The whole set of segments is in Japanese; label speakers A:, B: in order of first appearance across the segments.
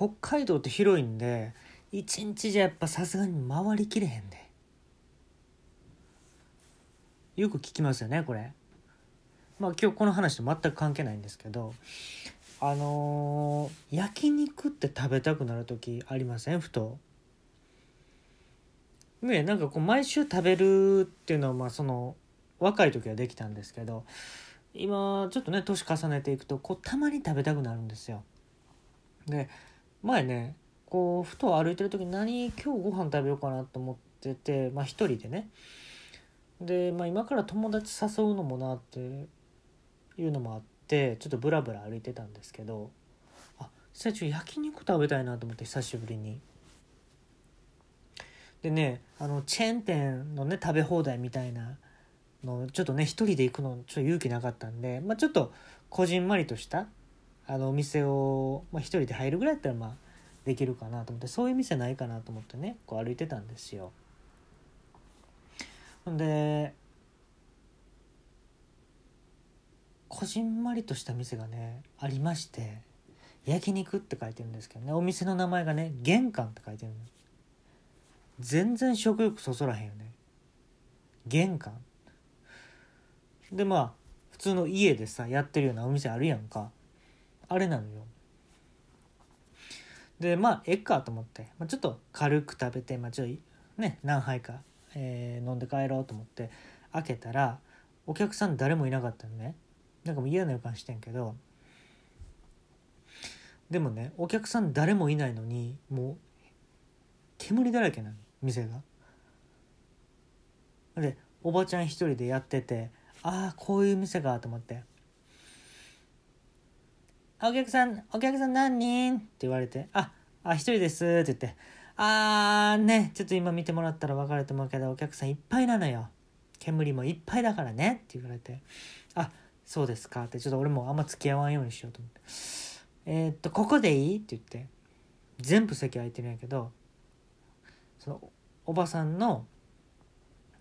A: 北海道って広いんで一日じゃやっぱさすがに回りきれへんで。よく聞きますよねこれ。まあ今日この話と全く関係ないんですけどあのー、焼肉って食べたくなる時ありません？ふと。ねなんかこう毎週食べるっていうのはまあその若い時はできたんですけど今ちょっとね年重ねていくとこうたまに食べたくなるんですよ。で前ねこうふと歩いてる時に何今日ご飯食べようかなと思っててまあ一人でね。で、まあ、今から友達誘うのもなっていうのもあってちょっとブラブラ歩いてたんですけどあ久しぶり焼肉食べたいなと思って久しぶりに。でねあのチェーン店のね食べ放題みたいなのちょっとね一人で行くのちょっと勇気なかったんで、まあ、ちょっとこじんまりとしたあのお店を、まあ、一人で入るぐらいだったらまあできるかなと思ってそういう店ないかなと思ってねこう歩いてたんですよ。ほんでこじんまりとした店がねありまして焼肉って書いてるんですけどねお店の名前がね玄関って書いてるの。全然食欲そそらへんよね。玄関。でまあ普通の家でさやってるようなお店あるやんか。あれなのよ。でまあえっかと思って、まあ、ちょっと軽く食べて、まあ、ちょいね何杯か、えー、飲んで帰ろうと思って開けたらお客さん誰もいなかったのね。なんかもう嫌な予感してんけど。でもねお客さん誰もいないのにもう煙だらけなの店が。でおばちゃん一人でやっててああこういう店かと思って「お客さんお客さん何人?」って言われて「ああ一人です」って言って「あーねちょっと今見てもらったら分かると思うけどお客さんいっぱいなのよ。煙もいっぱいだからね」って言われて「あそうですか」ってちょっと俺もあんま付き合わんようにしようと思って「えー、っとここでいい?」って言って全部席空いてるんやけどそのおばさんの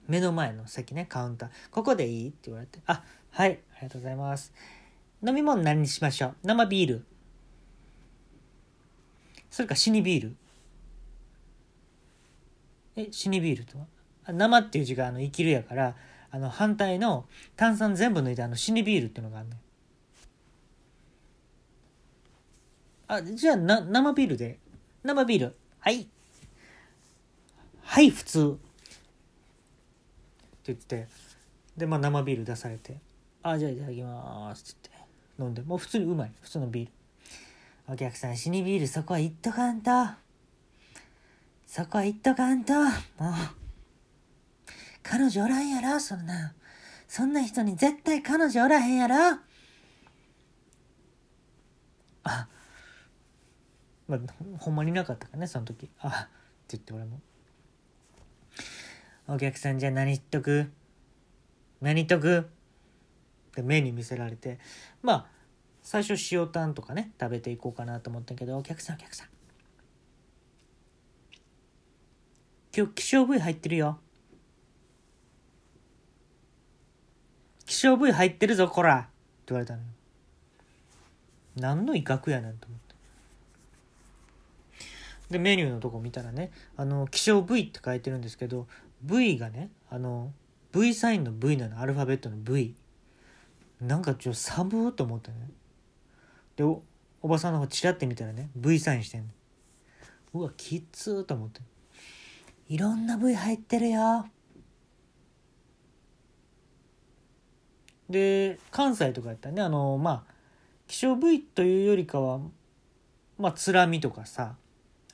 A: 目の前の席ねカウンター「ここでいい?」って言われて「あはいありがとうございます」飲み物何にしましょう？生ビール。それか死にビール。え死にビールとは？生っていう字があの生きるやからあの反対の炭酸全部抜いてあの死にビールっていうのがあるねあじゃあな生ビールで。生ビール。はい。はい普通。って言ってでまあ生ビール出されて「あじゃあいただきます」って言って。飲んでもう普通にうまい。普通のビール。お客さん死にビールそこは行っとかんと。そこは行っとかんと。もう。彼女おらんやろそんな。そんな人に絶対彼女おらへんやろ。あ。まあほんまになかったかねその時。あって言って俺もお客さんじゃ何言っとく？何言っとく？って目に見せられてまあ最初塩タンとかね食べていこうかなと思ったけどお客さんお客さん。今日希少部位入ってるよ。希少部位入ってるぞこら。って言われたのよ。何の威嚇やねんと思って。でメニューのとこ見たらねあの希少部位って書いてるんですけど V がねあの V サインの V なの。アルファベットの V なんかちょっと寒と思ってね。でおおばさんの方チラって見たらね V サインしてんの。うわきつーと思って。いろんな V 入ってるよ。で関西とかやったらねあのまあ希少部位というよりかはまあつらみとかさ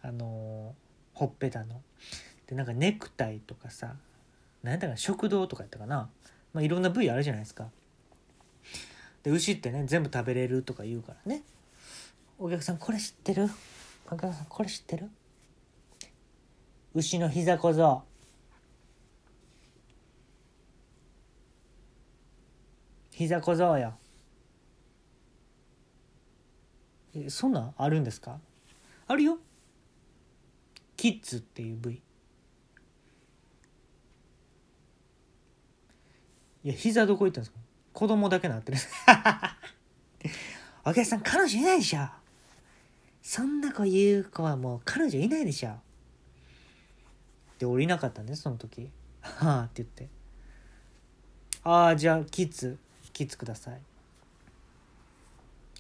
A: あのほっぺたの。でなんかネクタイとかさ何やったかな食堂とかやったかな、まあ、いろんな部位あるじゃないですか。で牛ってね全部食べれるとか言うからね。お客さんこれ知ってる？お客さんこれ知ってる？牛の膝小僧。膝小僧よ。えそんなんあるんですか？あるよ。キッズっていう部位。いや膝どこ行ったんですか？子供だけなってる。お客さん彼女いないでしょ。そんな子言う子はもう彼女いないでしょ。で降りなかったんですその時「はあ」って言って「ああじゃあキッズキッズください」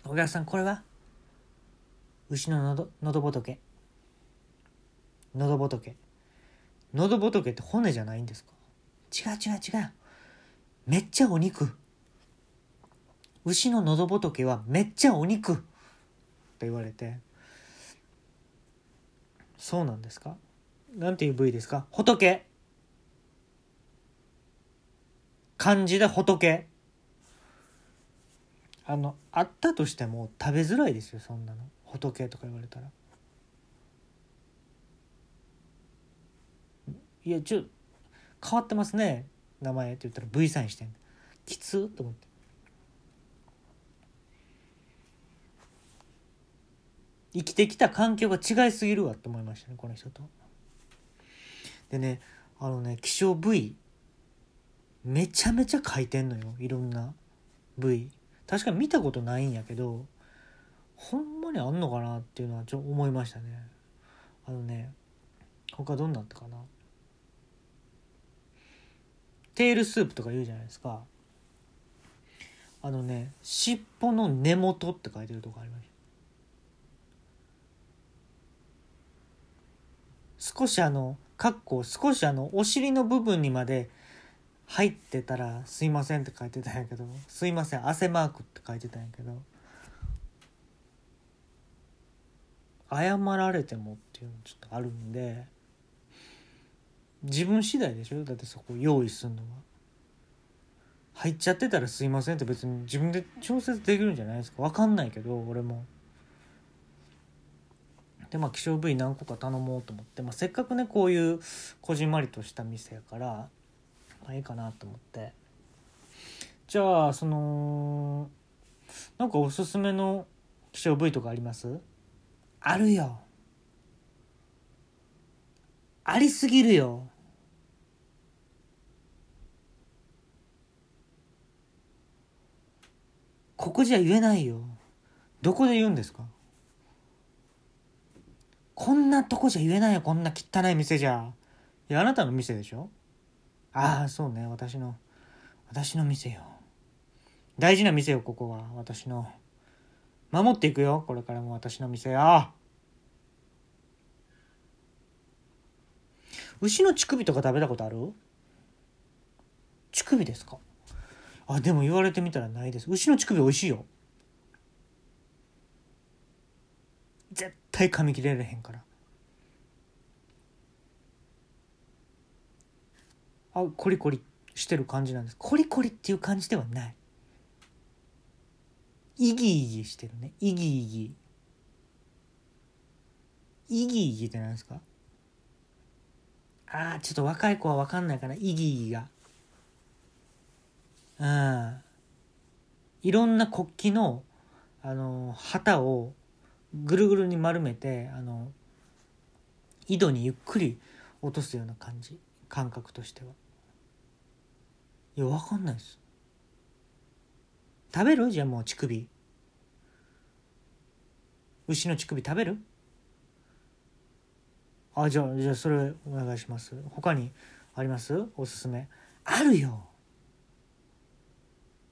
A: お客さんこれは？牛ののど喉仏喉仏喉仏って骨じゃないんですか？違う違う違う。めっちゃお肉。牛の喉仏はめっちゃお肉。って言われて。そうなんですか？なんていう部位ですか？仏。漢字で仏。あのあったとしても食べづらいですよそんなの。仏とか言われたら。いやちょ変わってますね。名前って言ったら V サインしてん。きつと思って。生きてきた環境が違いすぎるわって思いましたねこの人と。でねあのね希少部位めちゃめちゃ書いてんのよいろんな部位。確かに見たことないんやけどほんまにあんのかなっていうのはちょっ思いましたね。あのね他どんなったかな。テールスープとか言うじゃないですか。あのね尻尾の根元って書いてるとこありました。少しあのかっこ少しあのお尻の部分にまで入ってたら「すいません」って書いてたんやけど「すいません汗マーク」って書いてたんやけど謝られてもっていうのちょっとあるんで自分次第でしょ？だってそこ用意するのは。入っちゃってたら「すいません」って別に自分で調節できるんじゃないですか？分かんないけど俺も。でまあ希少部位何個か頼もうと思って、まあ、せっかくねこういうこじんまりとした店やからまあいいかなと思って。じゃあそのなんかおすすめの希少部位とかあります？あるよ。ありすぎるよ。ここじゃ言えないよ。どこで言うんですか？こんなとこじゃ言えないよこんな汚い店じゃ。いやあなたの店でしょ？ああそうね私の私の店よ。大事な店よここは私の。守っていくよこれからも私の店よ。牛の乳首とか食べたことある？乳首ですか？あでも言われてみたらないです。牛の乳首美味しいよ。絶対噛み切れれへんから。あコリコリしてる感じなんです。コリコリっていう感じではない。イギイギしてるね。イギイギ。イギイギって何ですか？あーちょっと若い子は分かんないかな。イギイギが。うん。いろんな国旗のあの旗をぐるぐるに丸めてあの井戸にゆっくり落とすような感じ。感覚としては。いや分かんないです。食べる？じゃあもう乳首。牛の乳首食べる？あじゃあじゃあそれお願いします。他にあります？おすすめ。あるよ。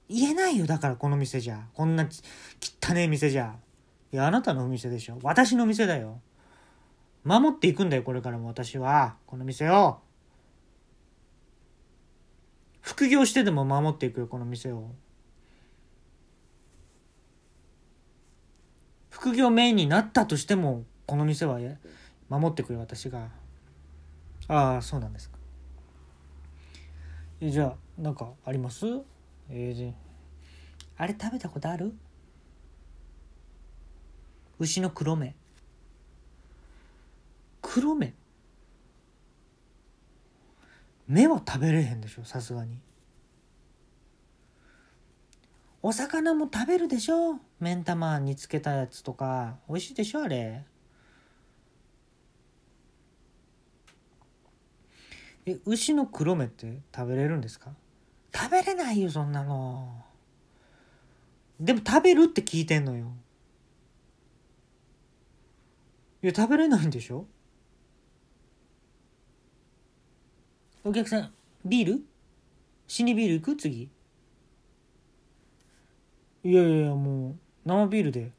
A: 言えないよだからこの店じゃ。こんな汚ねえ店じゃ。やあなたのお店でしょ。私の店だよ。守っていくんだよこれからも。私は。この店を。副業してでも守っていくよこの店を。副業メインになったとしてもこの店は守ってくよ私が。ああそうなんですか。えじゃあなんかあります？えー、あれ食べたことある？牛の黒目。黒目？目は食べれへんでしょさすがに。お魚も食べるでしょ目ん玉につけたやつとか。美味しいでしょあれ。え牛の黒目って食べれるんですか？食べれないよそんなの。でも食べるって聞いてんのよ。いや食べれないんでしょ？お客さんビール？死にビール行く？次？いやいやいやもう生ビールで。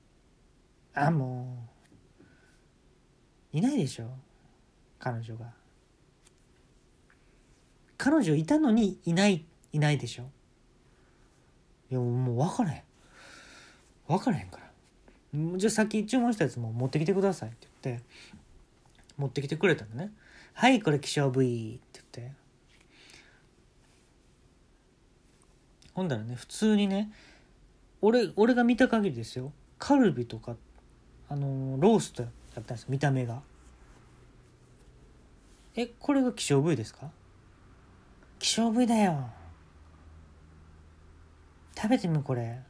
A: あもう。いないでしょ？彼女が。彼女いたのにいないいないでしょ？いやもう分からへん。分からへんから。じゃあさっき注文したやつも持ってきてくださいって言って持ってきてくれたのね。はいこれ希少部位って言って。ほんだらね普通にね俺俺が見た限りですよ。カルビとかあのローストやったんです見た目が。えこれが希少部位ですか？希少部位だよ。食べてみこれ。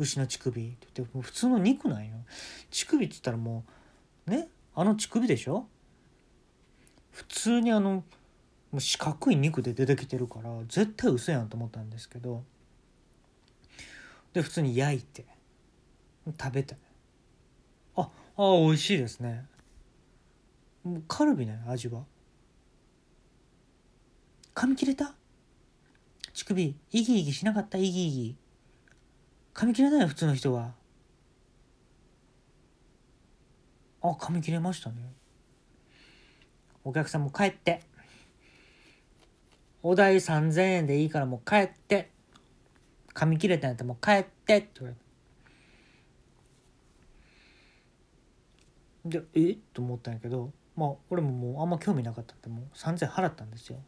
A: 牛の乳首って言ってもう普通の肉なんよ。乳首って言ったらもうねあの乳首でしょ？普通にあのもう四角い肉で出てきてるから絶対嘘やんと思ったんですけど。で普通に焼いて食べて。ああ美味しいですね。もうカルビね味は。噛み切れた？乳首イギイギしなかった？イギイギ。噛み切れない普通の人は。あ噛み切れましたね。お客さんも帰って。お代3000円でいいからもう帰って。噛み切れたんやったらもう帰って。って言われて。でえ？と思ったんやけど。まあ俺ももうあんま興味なかったってもう3000円払ったんですよ。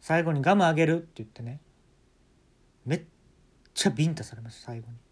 A: 最後にガムあげるって言ってね。めっちゃビンタされました最後に。